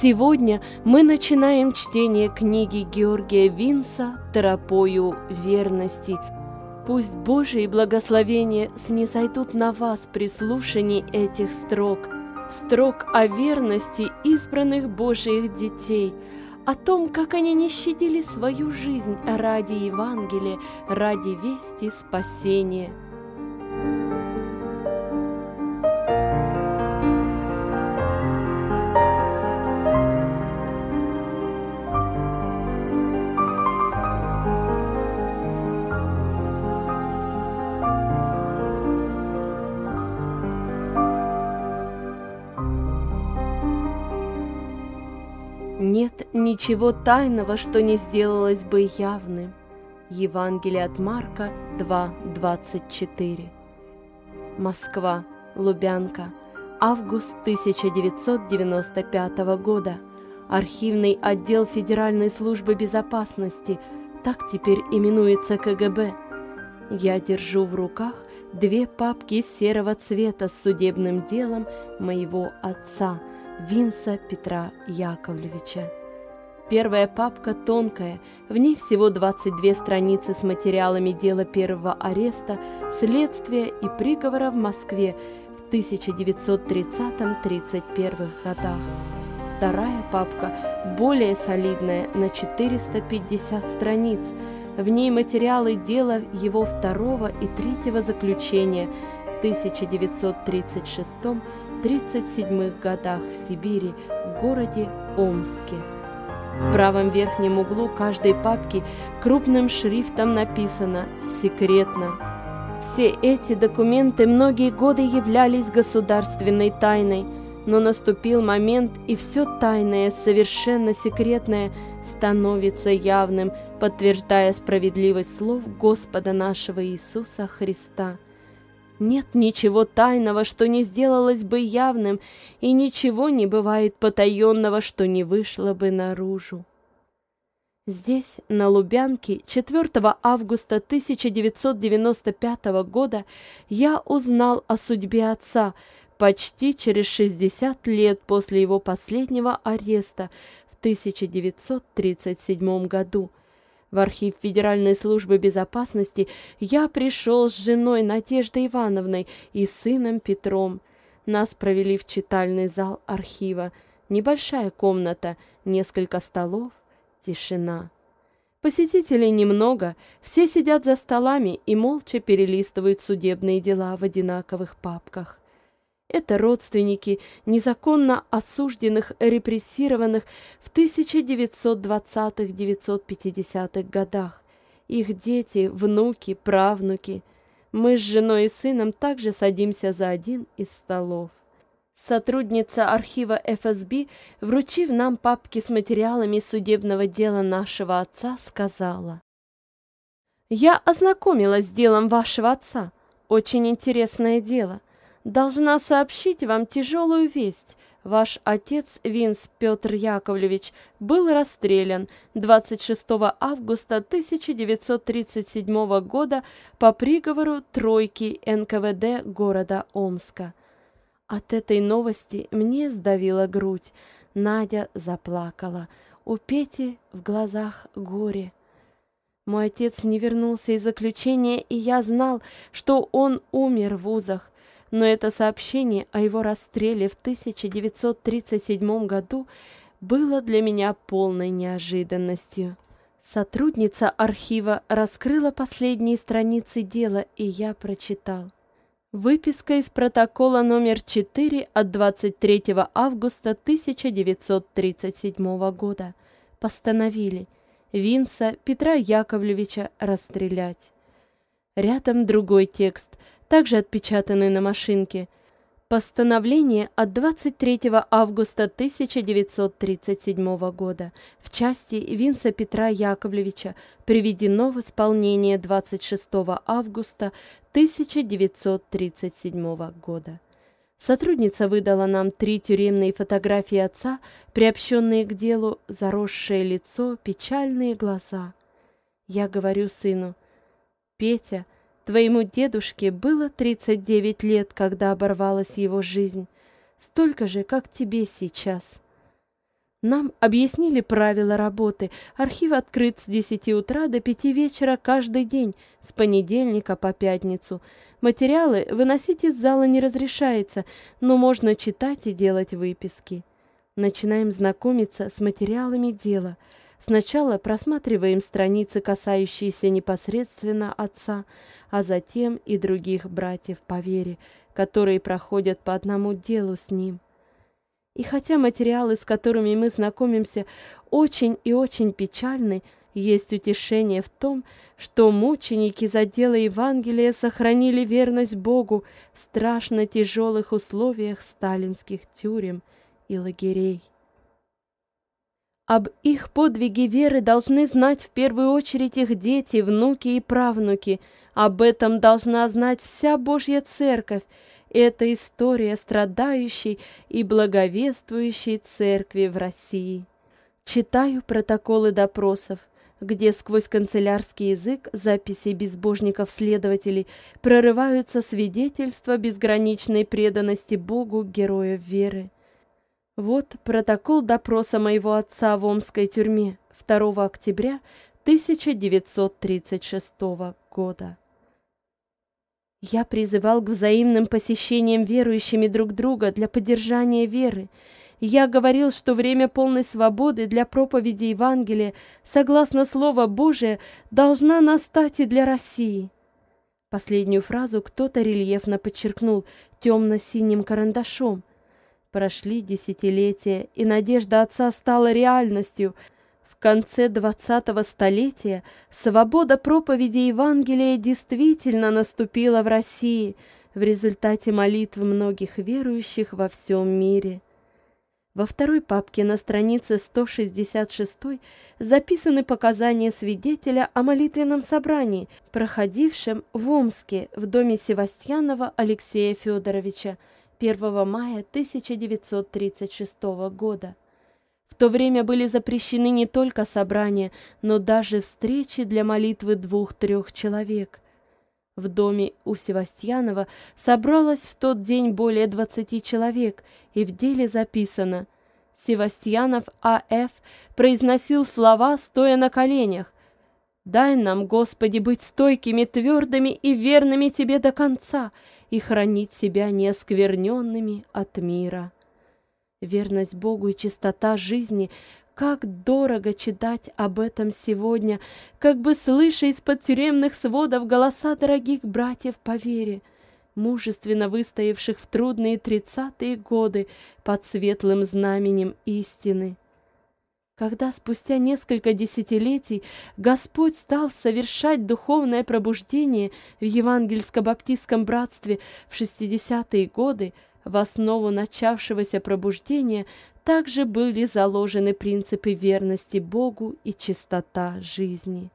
Сегодня мы начинаем чтение книги Георгия Винса «Тропою верности». Пусть Божие благословения снизойдут на вас при слушании этих строк, строк о верности избранных Божьих детей, о том, как они не щадили свою жизнь ради Евангелия, ради вести спасения – ничего тайного, что не сделалось бы явным. Евангелие от Марка 2.24 Москва, Лубянка, август 1995 года. Архивный отдел Федеральной службы безопасности, так теперь именуется КГБ. Я держу в руках две папки серого цвета с судебным делом моего отца – Винса Петра Яковлевича. Первая папка тонкая, в ней всего 22 страницы с материалами дела первого ареста, следствия и приговора в Москве в 1930-31 годах. Вторая папка более солидная, на 450 страниц. В ней материалы дела его второго и третьего заключения в 1936 37 годах в Сибири, в городе Омске. В правом верхнем углу каждой папки крупным шрифтом написано «Секретно». Все эти документы многие годы являлись государственной тайной, но наступил момент, и все тайное, совершенно секретное становится явным, подтверждая справедливость слов Господа нашего Иисуса Христа – нет ничего тайного, что не сделалось бы явным, и ничего не бывает потаенного, что не вышло бы наружу. Здесь, на Лубянке, 4 августа 1995 года я узнал о судьбе отца почти через 60 лет после его последнего ареста в 1937 году – в архив Федеральной службы безопасности я пришел с женой Надеждой Ивановной и сыном Петром. Нас провели в читальный зал архива. Небольшая комната, несколько столов, тишина. Посетителей немного, все сидят за столами и молча перелистывают судебные дела в одинаковых папках. Это родственники незаконно осужденных, репрессированных в 1920-1950-х годах. Их дети, внуки, правнуки. Мы с женой и сыном также садимся за один из столов. Сотрудница архива ФСБ, вручив нам папки с материалами судебного дела нашего отца, сказала. «Я ознакомилась с делом вашего отца. Очень интересное дело должна сообщить вам тяжелую весть. Ваш отец Винс Петр Яковлевич был расстрелян 26 августа 1937 года по приговору тройки НКВД города Омска. От этой новости мне сдавила грудь. Надя заплакала. У Пети в глазах горе. Мой отец не вернулся из заключения, и я знал, что он умер в узах но это сообщение о его расстреле в 1937 году было для меня полной неожиданностью. Сотрудница архива раскрыла последние страницы дела, и я прочитал. Выписка из протокола номер 4 от 23 августа 1937 года. Постановили Винса Петра Яковлевича расстрелять. Рядом другой текст – также отпечатанный на машинке. Постановление от 23 августа 1937 года в части Винса Петра Яковлевича приведено в исполнение 26 августа 1937 года. Сотрудница выдала нам три тюремные фотографии отца, приобщенные к делу, заросшее лицо, печальные глаза. Я говорю сыну, «Петя, Твоему дедушке было 39 лет, когда оборвалась его жизнь, столько же, как тебе сейчас. Нам объяснили правила работы. Архив открыт с 10 утра до 5 вечера каждый день, с понедельника по пятницу. Материалы выносить из зала не разрешается, но можно читать и делать выписки. Начинаем знакомиться с материалами дела. Сначала просматриваем страницы, касающиеся непосредственно отца, а затем и других братьев по вере, которые проходят по одному делу с ним. И хотя материалы, с которыми мы знакомимся, очень и очень печальны, есть утешение в том, что мученики за дело Евангелия сохранили верность Богу в страшно тяжелых условиях сталинских тюрем и лагерей. Об их подвиге веры должны знать в первую очередь их дети, внуки и правнуки. Об этом должна знать вся Божья Церковь, это история страдающей и благовествующей церкви в России. Читаю протоколы допросов, где сквозь канцелярский язык записей безбожников-следователей прорываются свидетельства безграничной преданности Богу героев веры. Вот протокол допроса моего отца в Омской тюрьме 2 октября 1936 года. Я призывал к взаимным посещениям верующими друг друга для поддержания веры. Я говорил, что время полной свободы для проповеди Евангелия, согласно Слова Божия, должна настать и для России. Последнюю фразу кто-то рельефно подчеркнул темно-синим карандашом. Прошли десятилетия, и надежда отца стала реальностью — конце двадцатого столетия свобода проповеди Евангелия действительно наступила в России в результате молитв многих верующих во всем мире. Во второй папке на странице 166 записаны показания свидетеля о молитвенном собрании, проходившем в Омске в доме Севастьянова Алексея Федоровича 1 мая 1936 года то время были запрещены не только собрания, но даже встречи для молитвы двух-трех человек. В доме у Севастьянова собралось в тот день более двадцати человек, и в деле записано «Севастьянов А.Ф. произносил слова, стоя на коленях. «Дай нам, Господи, быть стойкими, твердыми и верными Тебе до конца и хранить себя неоскверненными от мира». Верность Богу и чистота жизни как дорого читать об этом сегодня, как бы слыша из-под тюремных сводов голоса дорогих братьев по вере, мужественно выстоявших в трудные тридцатые годы под светлым знаменем истины. Когда спустя несколько десятилетий Господь стал совершать духовное пробуждение в евангельско-баптистском братстве в шестидесятые годы, в основу начавшегося пробуждения также были заложены принципы верности Богу и чистота жизни.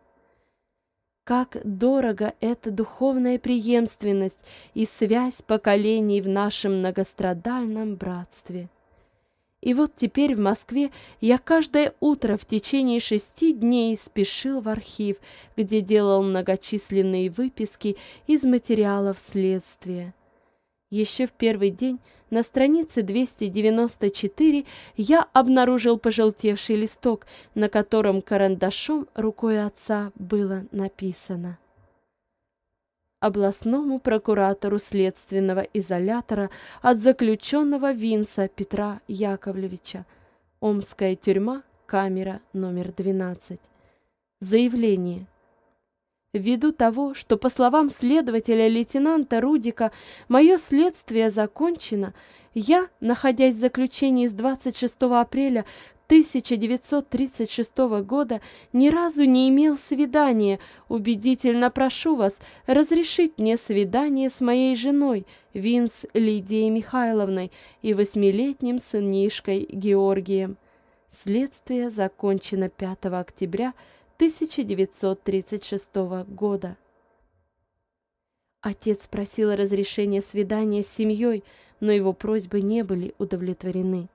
Как дорого эта духовная преемственность и связь поколений в нашем многострадальном братстве. И вот теперь в Москве я каждое утро в течение шести дней спешил в архив, где делал многочисленные выписки из материалов следствия. Еще в первый день на странице 294 я обнаружил пожелтевший листок, на котором карандашом рукой отца было написано. Областному прокуратору следственного изолятора от заключенного Винса Петра Яковлевича. Омская тюрьма, камера номер 12. Заявление Ввиду того, что, по словам следователя лейтенанта Рудика, мое следствие закончено, я, находясь в заключении с 26 апреля 1936 года, ни разу не имел свидания. Убедительно прошу вас разрешить мне свидание с моей женой, Винс Лидией Михайловной, и восьмилетним сынишкой Георгием. Следствие закончено 5 октября 1936 года. Отец просил разрешения свидания с семьей, но его просьбы не были удовлетворены.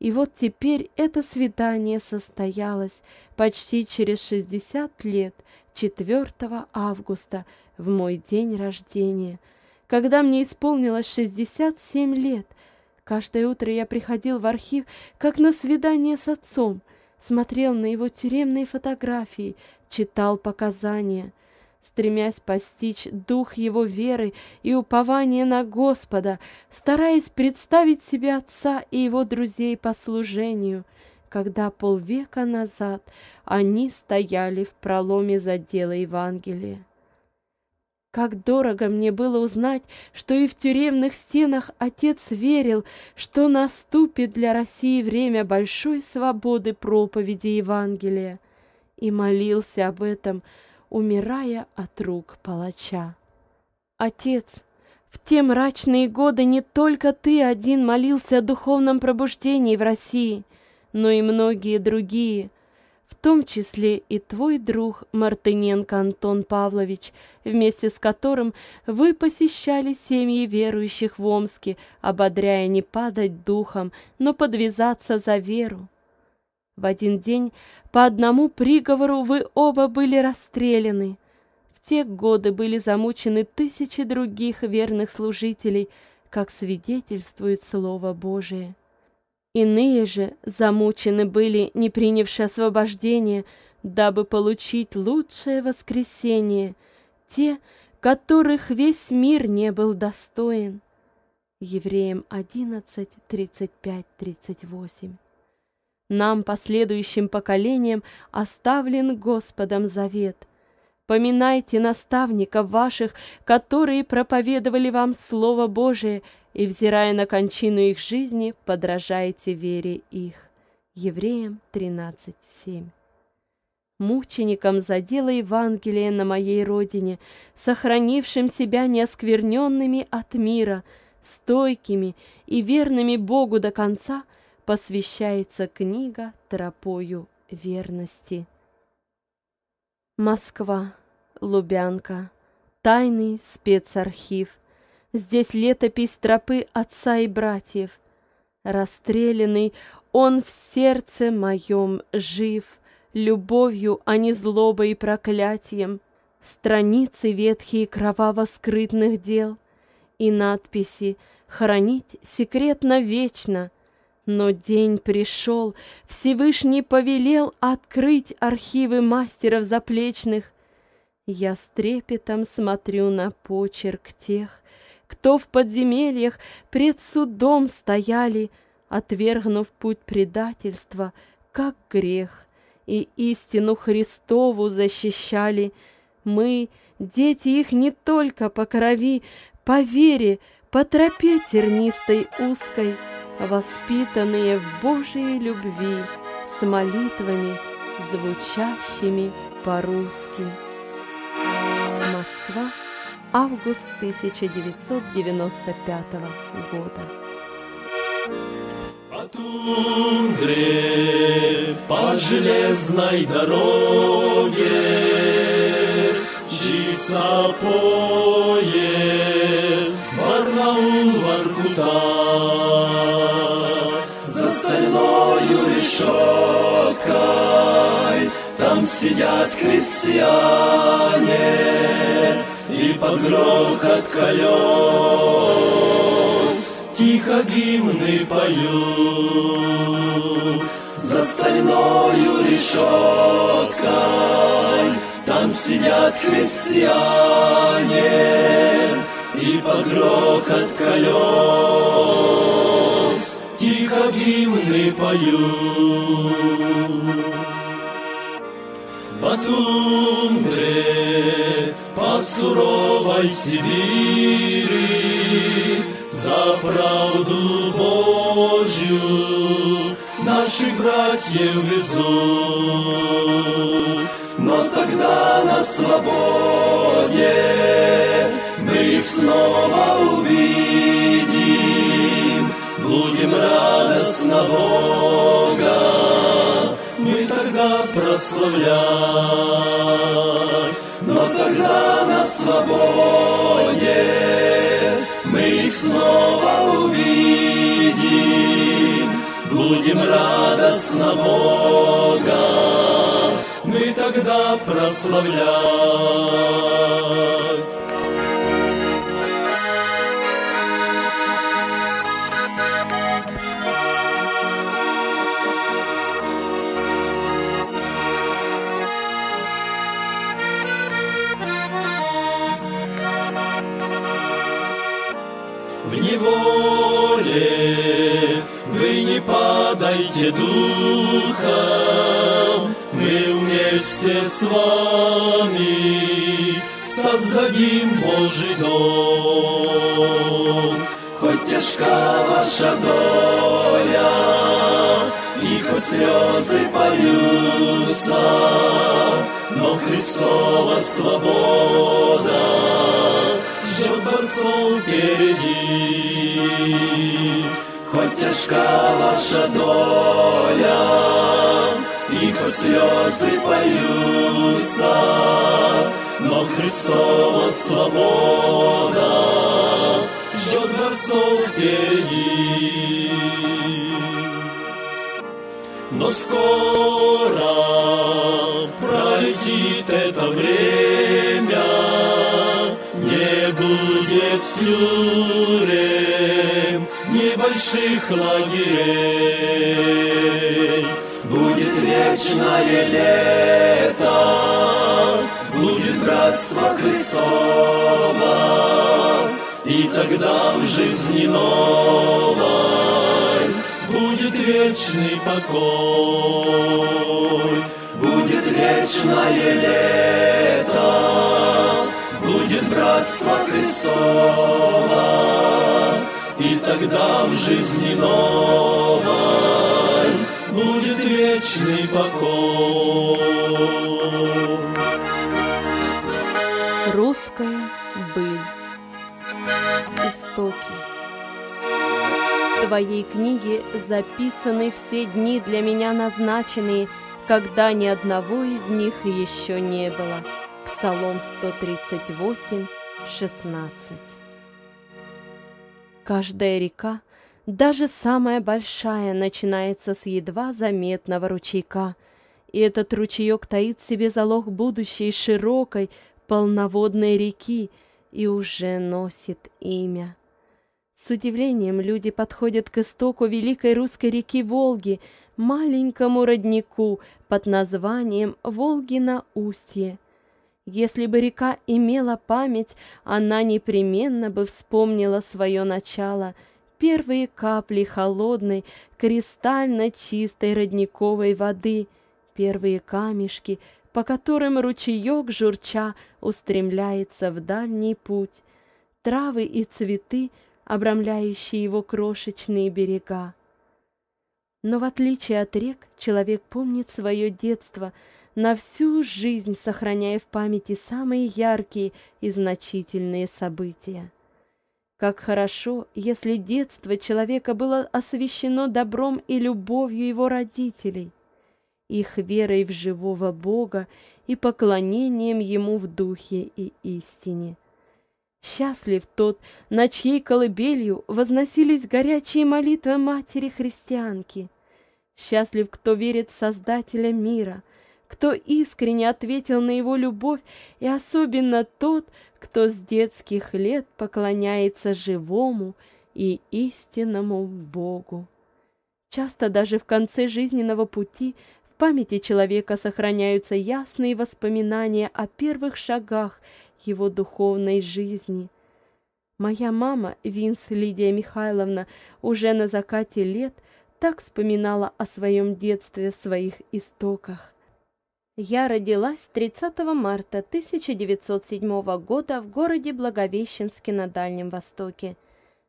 И вот теперь это свидание состоялось почти через 60 лет, 4 августа, в мой день рождения, когда мне исполнилось 67 лет, Каждое утро я приходил в архив, как на свидание с отцом, смотрел на его тюремные фотографии, читал показания — стремясь постичь дух его веры и упования на Господа, стараясь представить себе отца и его друзей по служению, когда полвека назад они стояли в проломе задела Евангелия. Как дорого мне было узнать, что и в тюремных стенах отец верил, что наступит для России время большой свободы проповеди Евангелия, и молился об этом, умирая от рук палача. Отец, в те мрачные годы не только ты один молился о духовном пробуждении в России, но и многие другие, в том числе и твой друг Мартыненко Антон Павлович, вместе с которым вы посещали семьи верующих в Омске, ободряя не падать духом, но подвязаться за веру. В один день по одному приговору вы оба были расстреляны. В те годы были замучены тысячи других верных служителей, как свидетельствует Слово Божие. Иные же замучены были, не принявши освобождение, дабы получить лучшее воскресение, те, которых весь мир не был достоин. Евреям 11, 35, 38 нам, последующим поколениям, оставлен Господом завет. Поминайте наставников ваших, которые проповедовали вам Слово Божие, и, взирая на кончину их жизни, подражайте вере их. Евреям 13.7 Мученикам за дело Евангелия на моей родине, сохранившим себя неоскверненными от мира, стойкими и верными Богу до конца – посвящается книга тропою верности. Москва, Лубянка, тайный спецархив. Здесь летопись тропы отца и братьев. Расстрелянный он в сердце моем жив, Любовью, а не злобой и проклятием. Страницы ветхие кроваво скрытных дел И надписи «Хранить секретно вечно», но день пришел, Всевышний повелел открыть архивы мастеров заплечных. Я с трепетом смотрю на почерк тех, Кто в подземельях пред судом стояли, Отвергнув путь предательства, как грех, И истину Христову защищали. Мы, дети их не только по крови, По вере, по тропе тернистой узкой — воспитанные в Божьей любви, с молитвами, звучащими по-русски. Москва, август 1995 года. По тундре, по железной дороге, Мчится решеткой Там сидят крестьяне И под грохот колес Тихо гимны поют. За стальною решеткой Там сидят крестьяне И под грохот колес тихо гимны поют. По тундре, по суровой Сибири, За правду Божью наших братьев везут. Но тогда на свободе мы снова увидим, будем радостно Бога, мы тогда прославлять. Но тогда на свободе мы их снова увидим, будем радостно Бога, мы тогда прославлять. Будьте духом, мы вместе с вами создадим Божий дом. Хоть тяжка ваша доля, и хоть слезы польются, но Христова свобода ждет борцов впереди. Хоть тяжка ваша доля, и хоть слезы польются, но Христова свобода ждет борцов впереди. Но скоро пролетит это время, будет тюрем, небольших лагерей. Будет вечное лето, будет братство Христово, и тогда в жизни новой будет вечный покой, будет вечное лето, братство Христово, и тогда в жизни новой будет вечный покой. Русская быль. Истоки. В твоей книге записаны все дни для меня назначенные, когда ни одного из них еще не было. Псалом 138, 16. Каждая река, даже самая большая, начинается с едва заметного ручейка, и этот ручеек таит в себе залог будущей широкой, полноводной реки и уже носит имя. С удивлением люди подходят к истоку великой русской реки Волги, маленькому роднику под названием Волгино устье. Если бы река имела память, она непременно бы вспомнила свое начало, первые капли холодной, кристально чистой родниковой воды, первые камешки, по которым ручеек журча устремляется в дальний путь, травы и цветы, обрамляющие его крошечные берега. Но в отличие от рек, человек помнит свое детство, на всю жизнь сохраняя в памяти самые яркие и значительные события. Как хорошо, если детство человека было освящено добром и любовью его родителей, их верой в живого Бога и поклонением Ему в духе и истине. Счастлив тот, на чьей колыбелью возносились горячие молитвы матери-христианки. Счастлив, кто верит в Создателя мира, кто искренне ответил на его любовь, и особенно тот, кто с детских лет поклоняется живому и истинному Богу. Часто даже в конце жизненного пути в памяти человека сохраняются ясные воспоминания о первых шагах его духовной жизни. Моя мама, Винс Лидия Михайловна, уже на закате лет так вспоминала о своем детстве в своих истоках. Я родилась 30 марта 1907 года в городе Благовещенске на Дальнем Востоке.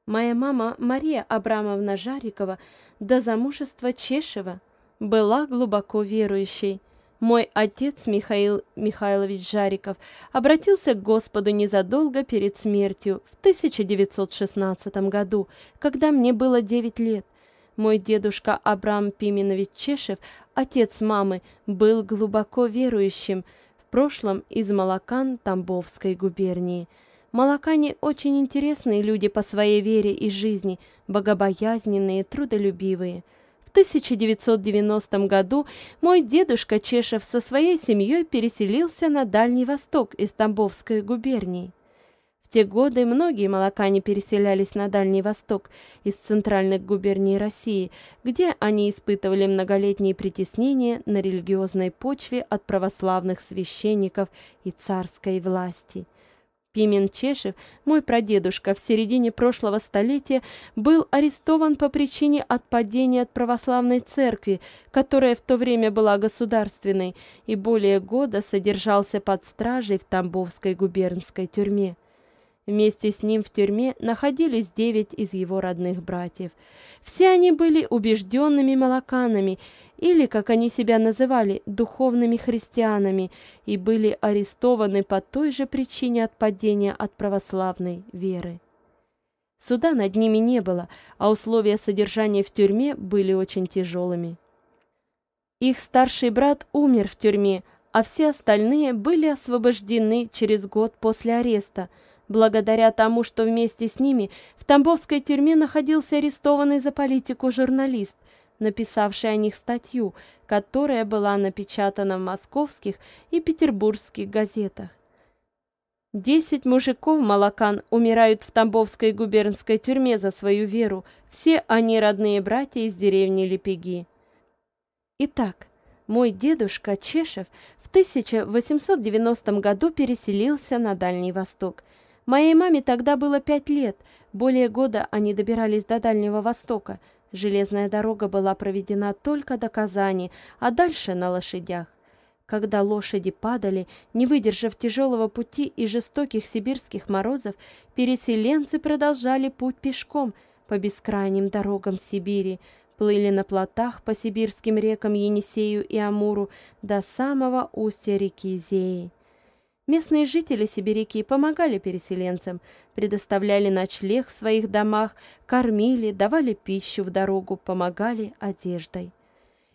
Моя мама Мария Абрамовна Жарикова до замужества Чешева была глубоко верующей. Мой отец Михаил Михайлович Жариков обратился к Господу незадолго перед смертью в 1916 году, когда мне было 9 лет. Мой дедушка Абрам Пименович Чешев, отец мамы, был глубоко верующим, в прошлом из Малакан Тамбовской губернии. Малакане очень интересные люди по своей вере и жизни, богобоязненные, трудолюбивые – 1990 году мой дедушка Чешев со своей семьей переселился на Дальний Восток из Тамбовской губернии. В те годы многие молокане переселялись на Дальний Восток из центральных губерний России, где они испытывали многолетние притеснения на религиозной почве от православных священников и царской власти. Пимен Чешев, мой прадедушка, в середине прошлого столетия был арестован по причине отпадения от православной церкви, которая в то время была государственной, и более года содержался под стражей в Тамбовской губернской тюрьме. Вместе с ним в тюрьме находились девять из его родных братьев. Все они были убежденными молоканами, или, как они себя называли, духовными христианами, и были арестованы по той же причине отпадения от православной веры. Суда над ними не было, а условия содержания в тюрьме были очень тяжелыми. Их старший брат умер в тюрьме, а все остальные были освобождены через год после ареста – благодаря тому, что вместе с ними в Тамбовской тюрьме находился арестованный за политику журналист, написавший о них статью, которая была напечатана в московских и петербургских газетах. Десять мужиков молокан умирают в Тамбовской губернской тюрьме за свою веру. Все они родные братья из деревни Лепеги. Итак, мой дедушка Чешев в 1890 году переселился на Дальний Восток – Моей маме тогда было пять лет. Более года они добирались до Дальнего Востока. Железная дорога была проведена только до Казани, а дальше на лошадях. Когда лошади падали, не выдержав тяжелого пути и жестоких сибирских морозов, переселенцы продолжали путь пешком по бескрайним дорогам Сибири, плыли на плотах по сибирским рекам Енисею и Амуру до самого устья реки Зеи. Местные жители Сибиряки помогали переселенцам, предоставляли ночлег в своих домах, кормили, давали пищу в дорогу, помогали одеждой.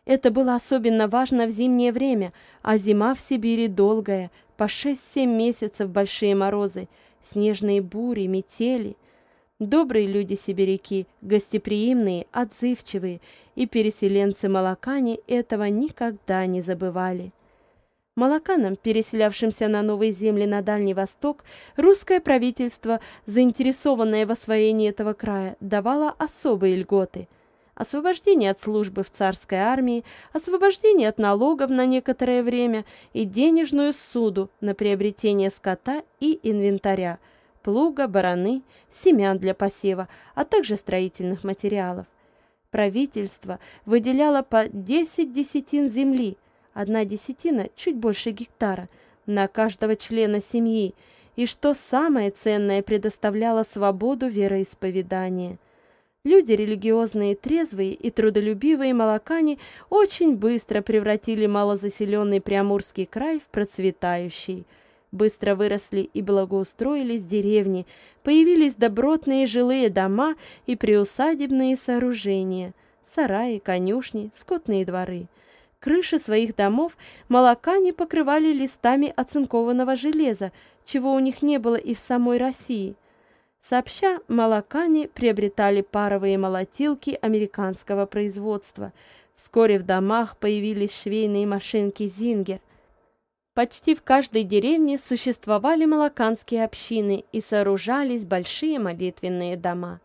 Это было особенно важно в зимнее время, а зима в Сибири долгая, по 6-7 месяцев большие морозы, снежные бури, метели. Добрые люди-сибиряки, гостеприимные, отзывчивые, и переселенцы-молокане этого никогда не забывали. Молоканам, переселявшимся на новые земли на Дальний Восток, русское правительство, заинтересованное в освоении этого края, давало особые льготы. Освобождение от службы в царской армии, освобождение от налогов на некоторое время и денежную суду на приобретение скота и инвентаря, плуга, бараны, семян для посева, а также строительных материалов. Правительство выделяло по 10 десятин земли – одна десятина, чуть больше гектара, на каждого члена семьи, и, что самое ценное, предоставляла свободу вероисповедания. Люди религиозные, трезвые и трудолюбивые молокане очень быстро превратили малозаселенный Приамурский край в процветающий. Быстро выросли и благоустроились деревни, появились добротные жилые дома и приусадебные сооружения, сараи, конюшни, скотные дворы – Крыши своих домов молокане покрывали листами оцинкованного железа, чего у них не было и в самой России. Сообща, молокане приобретали паровые молотилки американского производства. Вскоре в домах появились швейные машинки «Зингер». Почти в каждой деревне существовали молоканские общины и сооружались большие молитвенные дома.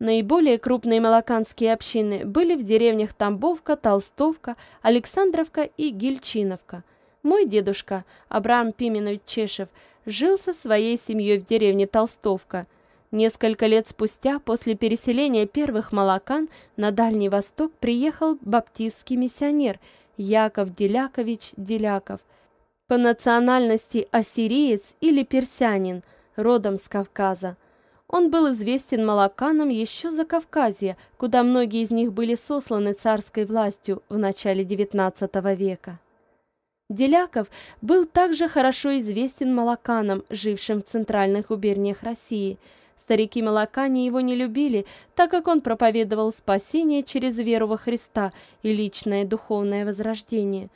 Наиболее крупные молоканские общины были в деревнях Тамбовка, Толстовка, Александровка и Гильчиновка. Мой дедушка, Абрам Пименович Чешев, жил со своей семьей в деревне Толстовка. Несколько лет спустя, после переселения первых молокан, на Дальний Восток приехал баптистский миссионер Яков Делякович Деляков. По национальности ассириец или персянин, родом с Кавказа. Он был известен молоканам еще за Кавказье, куда многие из них были сосланы царской властью в начале XIX века. Деляков был также хорошо известен молоканам, жившим в центральных губерниях России. Старики-молокане его не любили, так как он проповедовал спасение через веру во Христа и личное духовное возрождение.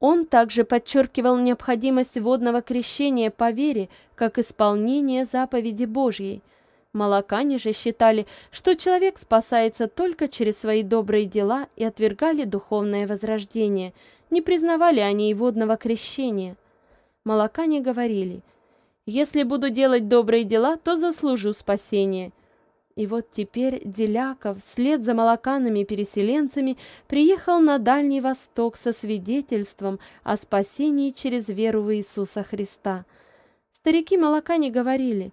Он также подчеркивал необходимость водного крещения по вере, как исполнение заповеди Божьей – Молокане же считали, что человек спасается только через свои добрые дела и отвергали духовное возрождение, не признавали они и водного крещения. Молокане говорили, «Если буду делать добрые дела, то заслужу спасение». И вот теперь Деляков вслед за молоканами-переселенцами приехал на Дальний Восток со свидетельством о спасении через веру в Иисуса Христа – Старики молока не говорили.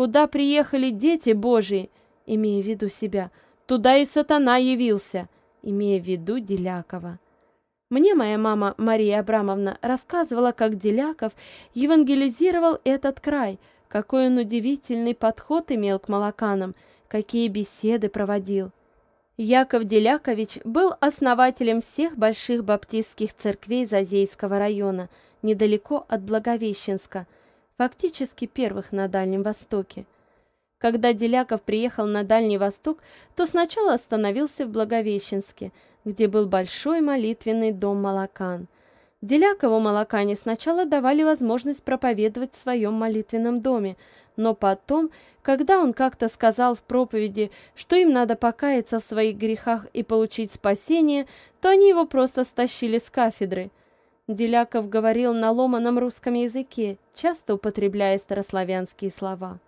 Куда приехали дети Божии, имея в виду себя, туда и сатана явился, имея в виду Делякова. Мне моя мама Мария Абрамовна рассказывала, как Деляков евангелизировал этот край, какой он удивительный подход имел к молоканам, какие беседы проводил. Яков Делякович был основателем всех больших баптистских церквей Зазейского района, недалеко от Благовещенска, фактически первых на Дальнем Востоке. Когда Деляков приехал на Дальний Восток, то сначала остановился в Благовещенске – где был большой молитвенный дом Малакан. Делякову Малакане сначала давали возможность проповедовать в своем молитвенном доме, но потом, когда он как-то сказал в проповеди, что им надо покаяться в своих грехах и получить спасение, то они его просто стащили с кафедры. Деляков говорил на ломаном русском языке, часто употребляя старославянские слова.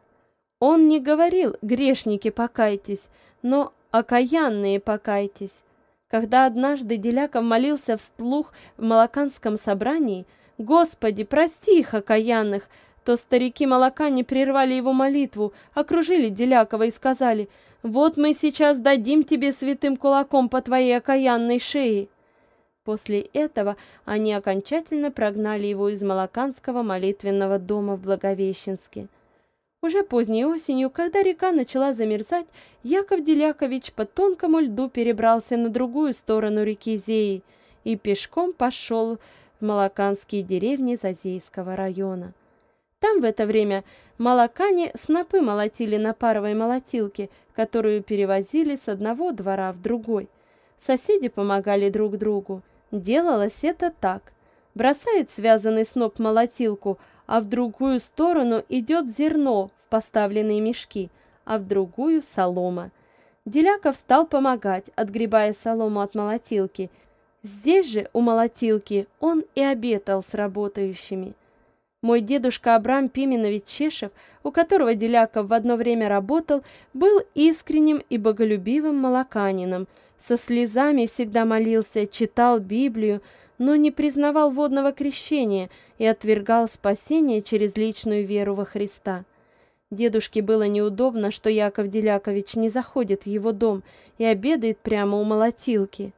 Он не говорил «грешники, покайтесь», но «окаянные, покайтесь». Когда однажды Деляков молился вслух в Малаканском собрании «Господи, прости их, окаянных!», то старики молока не прервали его молитву, окружили Делякова и сказали «Вот мы сейчас дадим тебе святым кулаком по твоей окаянной шее». После этого они окончательно прогнали его из Малаканского молитвенного дома в Благовещенске. Уже поздней осенью, когда река начала замерзать, Яков Делякович по тонкому льду перебрался на другую сторону реки Зеи и пешком пошел в малаканские деревни Зазейского района. Там в это время молокане снопы молотили на паровой молотилке, которую перевозили с одного двора в другой. Соседи помогали друг другу. Делалось это так. Бросают связанный сноп молотилку, а в другую сторону идет зерно в поставленные мешки, а в другую – солома. Деляков стал помогать, отгребая солому от молотилки. Здесь же, у молотилки, он и обетал с работающими. Мой дедушка Абрам Пименович Чешев, у которого Деляков в одно время работал, был искренним и боголюбивым молоканином, со слезами всегда молился, читал Библию, но не признавал водного крещения и отвергал спасение через личную веру во Христа. Дедушке было неудобно, что Яков Делякович не заходит в его дом и обедает прямо у молотилки.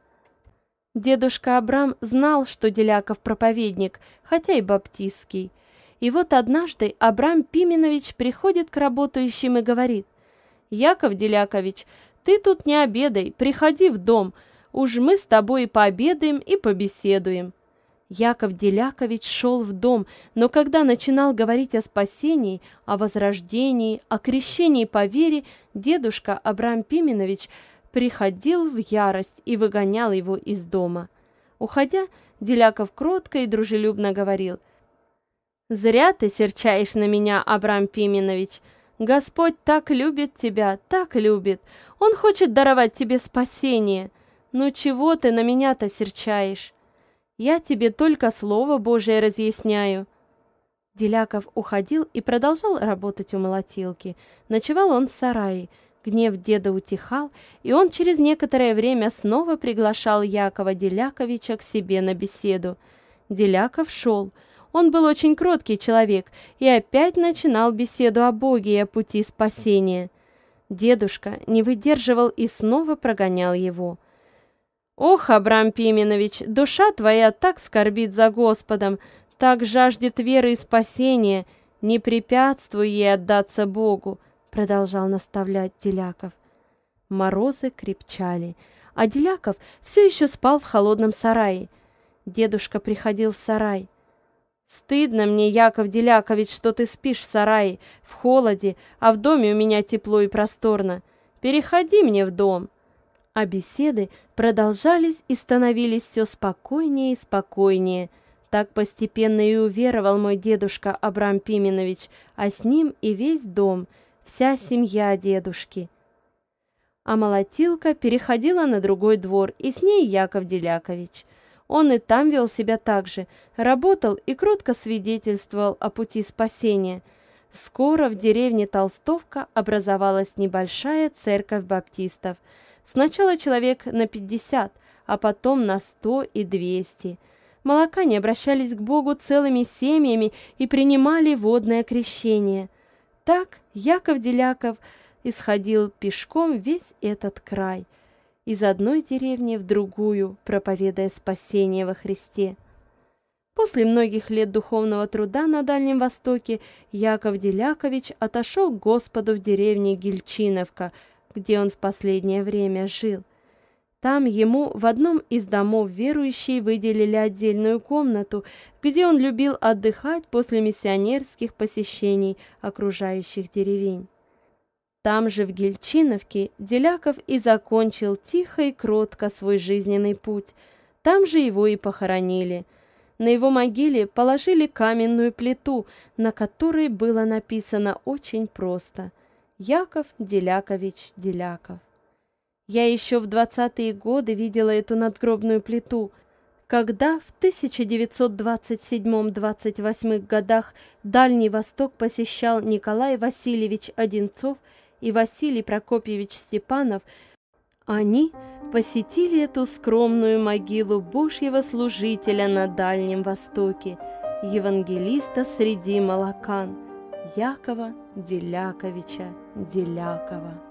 Дедушка Абрам знал, что Деляков проповедник, хотя и баптистский. И вот однажды Абрам Пименович приходит к работающим и говорит, «Яков Делякович, ты тут не обедай, приходи в дом, Уж мы с тобой и пообедаем, и побеседуем». Яков Делякович шел в дом, но когда начинал говорить о спасении, о возрождении, о крещении по вере, дедушка Абрам Пименович приходил в ярость и выгонял его из дома. Уходя, Деляков кротко и дружелюбно говорил, «Зря ты серчаешь на меня, Абрам Пименович. Господь так любит тебя, так любит. Он хочет даровать тебе спасение. «Ну чего ты на меня-то серчаешь? Я тебе только Слово Божие разъясняю». Деляков уходил и продолжал работать у молотилки. Ночевал он в сарае. Гнев деда утихал, и он через некоторое время снова приглашал Якова Деляковича к себе на беседу. Деляков шел. Он был очень кроткий человек и опять начинал беседу о Боге и о пути спасения. Дедушка не выдерживал и снова прогонял его. Ох, Абрам Пименович, душа твоя так скорбит за Господом, так жаждет веры и спасения, не препятствуй ей отдаться Богу, продолжал наставлять Деляков. Морозы крепчали, а Деляков все еще спал в холодном сарае. Дедушка приходил в сарай. «Стыдно мне, Яков Делякович, что ты спишь в сарае, в холоде, а в доме у меня тепло и просторно. Переходи мне в дом» а беседы продолжались и становились все спокойнее и спокойнее. Так постепенно и уверовал мой дедушка Абрам Пименович, а с ним и весь дом, вся семья дедушки. А молотилка переходила на другой двор, и с ней Яков Делякович. Он и там вел себя так же, работал и кротко свидетельствовал о пути спасения. Скоро в деревне Толстовка образовалась небольшая церковь баптистов – Сначала человек на 50, а потом на 100 и 200. молокане обращались к Богу целыми семьями и принимали водное крещение. Так Яков Деляков исходил пешком весь этот край, из одной деревни в другую, проповедуя спасение во Христе. После многих лет духовного труда на Дальнем Востоке Яков Делякович отошел к Господу в деревне Гельчиновка, где он в последнее время жил. Там ему в одном из домов верующие выделили отдельную комнату, где он любил отдыхать после миссионерских посещений окружающих деревень. Там же в Гельчиновке Деляков и закончил тихо и кротко свой жизненный путь. Там же его и похоронили – на его могиле положили каменную плиту, на которой было написано очень просто «Яков Делякович Деляков». Я еще в двадцатые годы видела эту надгробную плиту, когда в 1927-28 годах Дальний Восток посещал Николай Васильевич Одинцов и Василий Прокопьевич Степанов, они – посетили эту скромную могилу Божьего служителя на Дальнем Востоке, евангелиста среди молокан, Якова Деляковича Делякова.